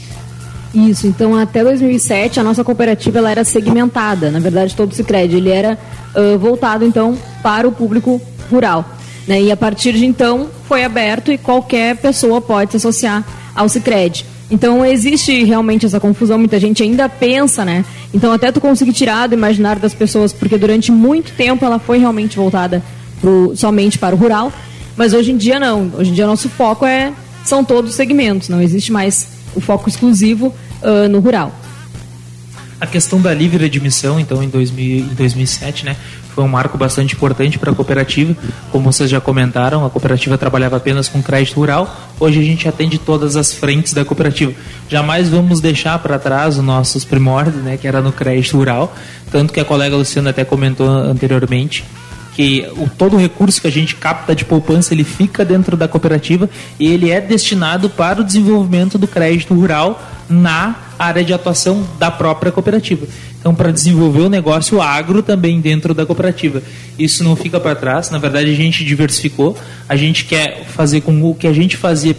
Isso, então até 2007 a nossa cooperativa ela era segmentada, na verdade todo o Cicred, ele era uh, voltado então para o público rural. Né? E a partir de então foi aberto e qualquer pessoa pode se associar ao Cicred. Então existe realmente essa confusão, muita gente ainda pensa, né? Então até tu conseguir tirar do imaginário das pessoas, porque durante muito tempo ela foi realmente voltada pro, somente para o rural, mas hoje em dia não. Hoje em dia nosso foco é são todos os segmentos, não existe mais o foco exclusivo uh, no rural. A questão da livre admissão, então, em, 2000, em 2007, né, foi um marco bastante importante para a cooperativa. Como vocês já comentaram, a cooperativa trabalhava apenas com crédito rural. Hoje a gente atende todas as frentes da cooperativa. Jamais vamos deixar para trás os nossos primórdios, né, que era no crédito rural. Tanto que a colega Luciana até comentou anteriormente o, todo o recurso que a gente capta de poupança ele fica dentro da cooperativa e ele é destinado para o desenvolvimento do crédito rural na área de atuação da própria cooperativa. Então, para desenvolver o negócio agro também dentro da cooperativa. Isso não fica para trás, na verdade a gente diversificou, a gente quer fazer com o que a gente fazia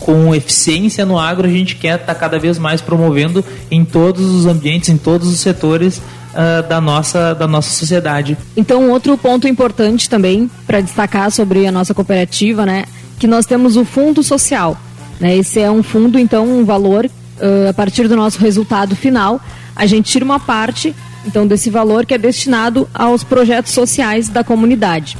com eficiência no agro, a gente quer estar tá cada vez mais promovendo em todos os ambientes, em todos os setores uh, da, nossa, da nossa sociedade. Então, outro ponto importante também para destacar sobre a nossa cooperativa, né, que nós temos o fundo social. Né? Esse é um fundo, então, um valor uh, a partir do nosso resultado final, a gente tira uma parte, então, desse valor que é destinado aos projetos sociais da comunidade.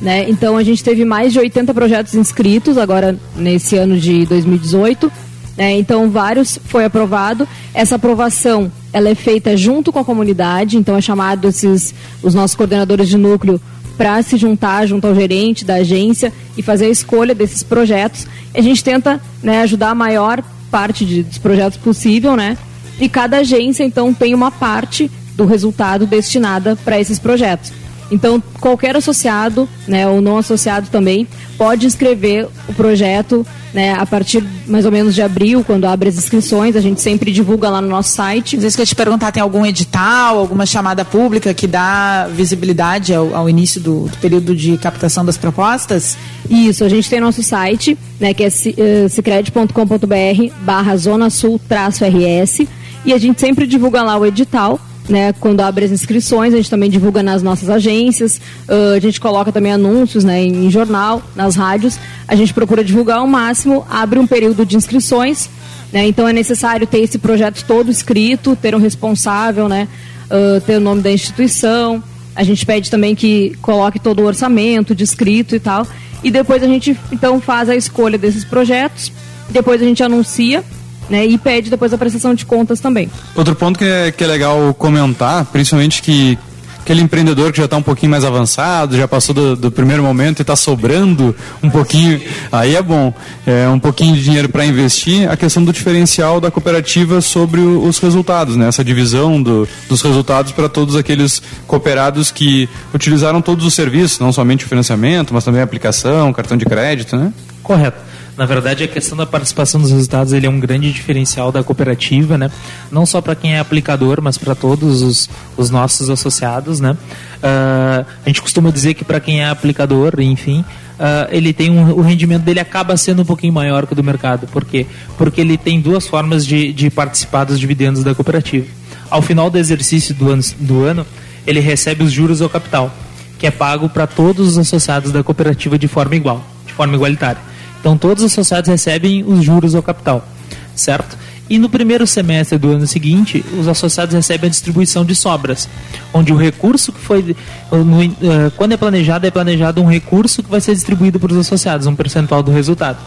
Né? Então, a gente teve mais de 80 projetos inscritos agora nesse ano de 2018 Né? Então, vários foi aprovado. Essa aprovação ela é feita junto com a comunidade, então é chamado esses, os nossos coordenadores de núcleo para se juntar junto ao gerente da agência e fazer a escolha desses projetos. A gente tenta né, ajudar a maior parte de, dos projetos possível, né? E cada agência, então, tem uma parte do resultado destinada para esses projetos. Então, qualquer associado, né, ou não associado também, pode inscrever o projeto né, a partir mais ou menos de abril, quando abre as inscrições. A gente sempre divulga lá no nosso site. Às vezes que eu te perguntar, tem algum edital, alguma chamada pública que dá visibilidade ao, ao início do, do, período de captação das propostas? Isso, a gente tem nosso site, né, que é cicred.com.br eh, barra Zona Sul RS e a gente sempre divulga lá o edital né, quando abre as inscrições, a gente também divulga nas nossas agências, uh, a gente coloca também anúncios né, em, jornal, nas rádios, a gente procura divulgar ao máximo, abre um período de inscrições, né, então é necessário ter esse projeto todo escrito, ter um responsável, né, uh, ter o nome da instituição, a gente pede também que coloque todo o orçamento descrito e tal, e depois a gente então faz a escolha desses projetos, depois a gente anuncia né, e pede depois a prestação de contas também. Outro ponto que é, que é legal comentar, principalmente que aquele empreendedor que já está um pouquinho mais avançado, já passou do, do primeiro momento e está sobrando um pouquinho, aí é bom, é um pouquinho de dinheiro para investir, a questão do diferencial da cooperativa sobre o, os resultados, né? essa divisão do, dos resultados para todos aqueles cooperados que utilizaram todos os serviços, não somente o financiamento, mas também a aplicação, cartão de crédito, né? Correto. Na verdade, a questão da participação dos resultados ele é um grande diferencial da cooperativa, né? Não só para quem é aplicador, mas para todos os, os, nossos associados, né? Uh, a gente costuma dizer que para quem é aplicador, enfim, uh, ele tem um, o rendimento dele acaba sendo um pouquinho maior que o do mercado. Por quê? Porque ele tem duas formas de, de participar dos dividendos da cooperativa. Ao final do exercício do ano, do ano ele recebe os juros ao capital, que é pago para todos os associados da cooperativa de forma igual, de forma igualitária. Então todos os associados recebem os juros ao capital, certo? E no primeiro semestre do ano seguinte, os associados recebem a distribuição de sobras, onde o recurso que foi. Uh, quando é planejado, é planejado um recurso que vai ser distribuído para os associados, um percentual do resultado.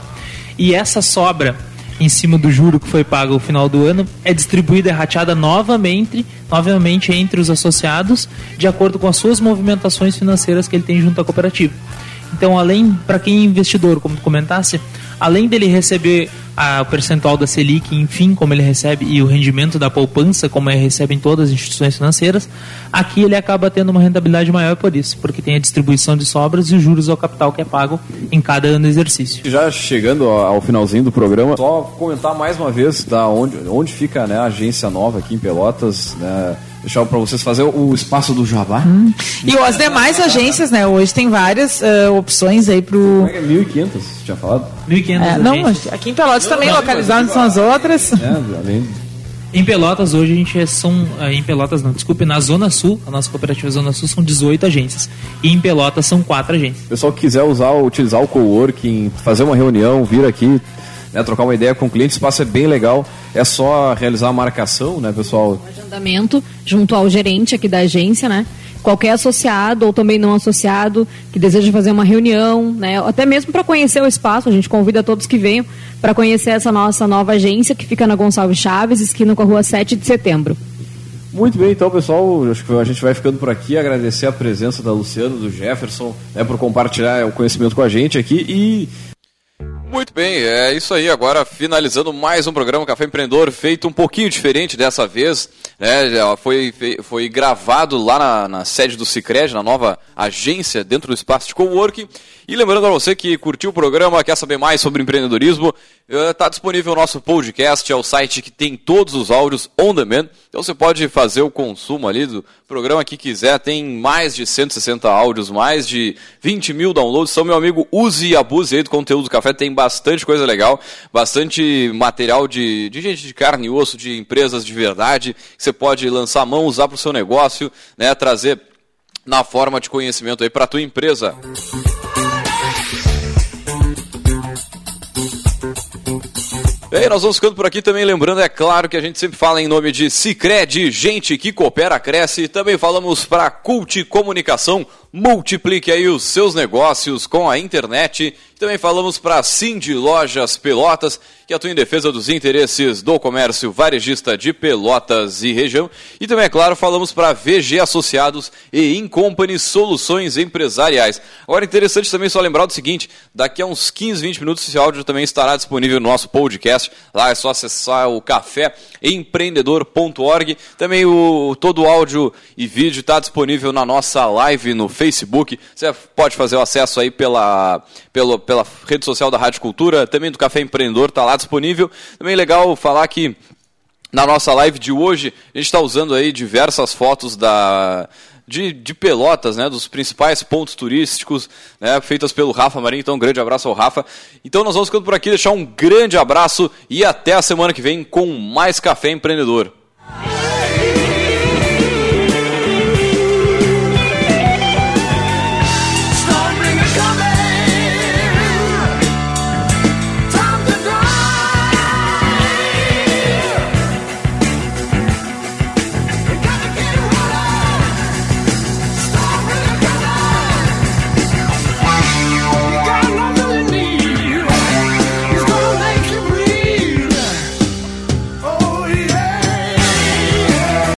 E essa sobra, em cima do juro que foi pago no final do ano, é distribuída, é rateada novamente, novamente entre os associados, de acordo com as suas movimentações financeiras que ele tem junto à cooperativa. Então, além, para quem é investidor, como tu comentasse, além dele receber a, o percentual da Selic, enfim, como ele recebe, e o rendimento da poupança, como ele recebe em todas as instituições financeiras, aqui ele acaba tendo uma rentabilidade maior por isso, porque tem a distribuição de sobras e os juros ao capital que é pago em cada ano de exercício. Já chegando ao finalzinho do programa, só comentar mais uma vez tá, onde, onde fica né, a agência nova aqui em Pelotas, né, deixar para vocês fazer o espaço do Jabá. Hum. E as demais agências, né? Hoje tem várias uh, opções aí pro. É 1.500, tinha falado? 1.500. É, não, aqui em Pelotas também, localizadas são as outras. É, além. Em Pelotas, hoje a gente é, são. Eh, em Pelotas não, desculpe, na Zona Sul, a nossa cooperativa Zona Sul são 18 agências. E em Pelotas são 4 agências. O pessoal que quiser usar, utilizar o coworking, fazer uma reunião, vir aqui, né, trocar uma ideia com o cliente, o espaço é bem legal. É só realizar a marcação, né, pessoal? O agendamento junto ao gerente aqui da agência, né? Qualquer associado ou também não associado que deseja fazer uma reunião, né? Até mesmo para conhecer o espaço, a gente convida todos que venham para conhecer essa nossa nova agência que fica na Gonçalves Chaves, esquina com a rua 7 de setembro. Muito bem, então, pessoal, acho que a gente vai ficando por aqui. Agradecer a presença da Luciana, do Jefferson, né, por compartilhar o conhecimento com a gente aqui e muito bem, é isso aí. Agora finalizando mais um programa Café Empreendedor, feito um pouquinho diferente dessa vez. Né? Foi, foi gravado lá na, na sede do Cicred, na nova agência dentro do espaço de coworking. E lembrando para você que curtiu o programa, quer saber mais sobre empreendedorismo, está eh, disponível o nosso podcast, é o site que tem todos os áudios on demand. Então você pode fazer o consumo ali do programa que quiser. Tem mais de 160 áudios, mais de 20 mil downloads. Então, meu amigo, use e abuse aí do conteúdo do café. Tem bastante coisa legal, bastante material de, de gente de carne e osso, de empresas de verdade, que você pode lançar a mão, usar para o seu negócio, né, trazer na forma de conhecimento aí para a tua empresa. Thank you. Bem, nós vamos ficando por aqui também, lembrando, é claro, que a gente sempre fala em nome de Cicred, gente que coopera, cresce. Também falamos para Cult Comunicação, multiplique aí os seus negócios com a internet. Também falamos para Cindy Lojas Pelotas, que atua em defesa dos interesses do comércio varejista de Pelotas e região. E também, é claro, falamos para VG Associados e Incompany Soluções Empresariais. Agora, interessante também só lembrar do seguinte, daqui a uns 15, 20 minutos esse áudio também estará disponível no nosso podcast. Lá é só acessar o caféempreendedor.org. Também o, todo o áudio e vídeo está disponível na nossa live no Facebook. Você pode fazer o acesso aí pela, pela, pela rede social da Rádio Cultura, também do Café Empreendedor, está lá disponível. Também legal falar que na nossa live de hoje a gente está usando aí diversas fotos da de, de Pelotas, né, dos principais pontos turísticos, né, feitas pelo Rafa Marinho. Então, um grande abraço ao Rafa. Então, nós vamos ficando por aqui, deixar um grande abraço e até a semana que vem com mais Café Empreendedor.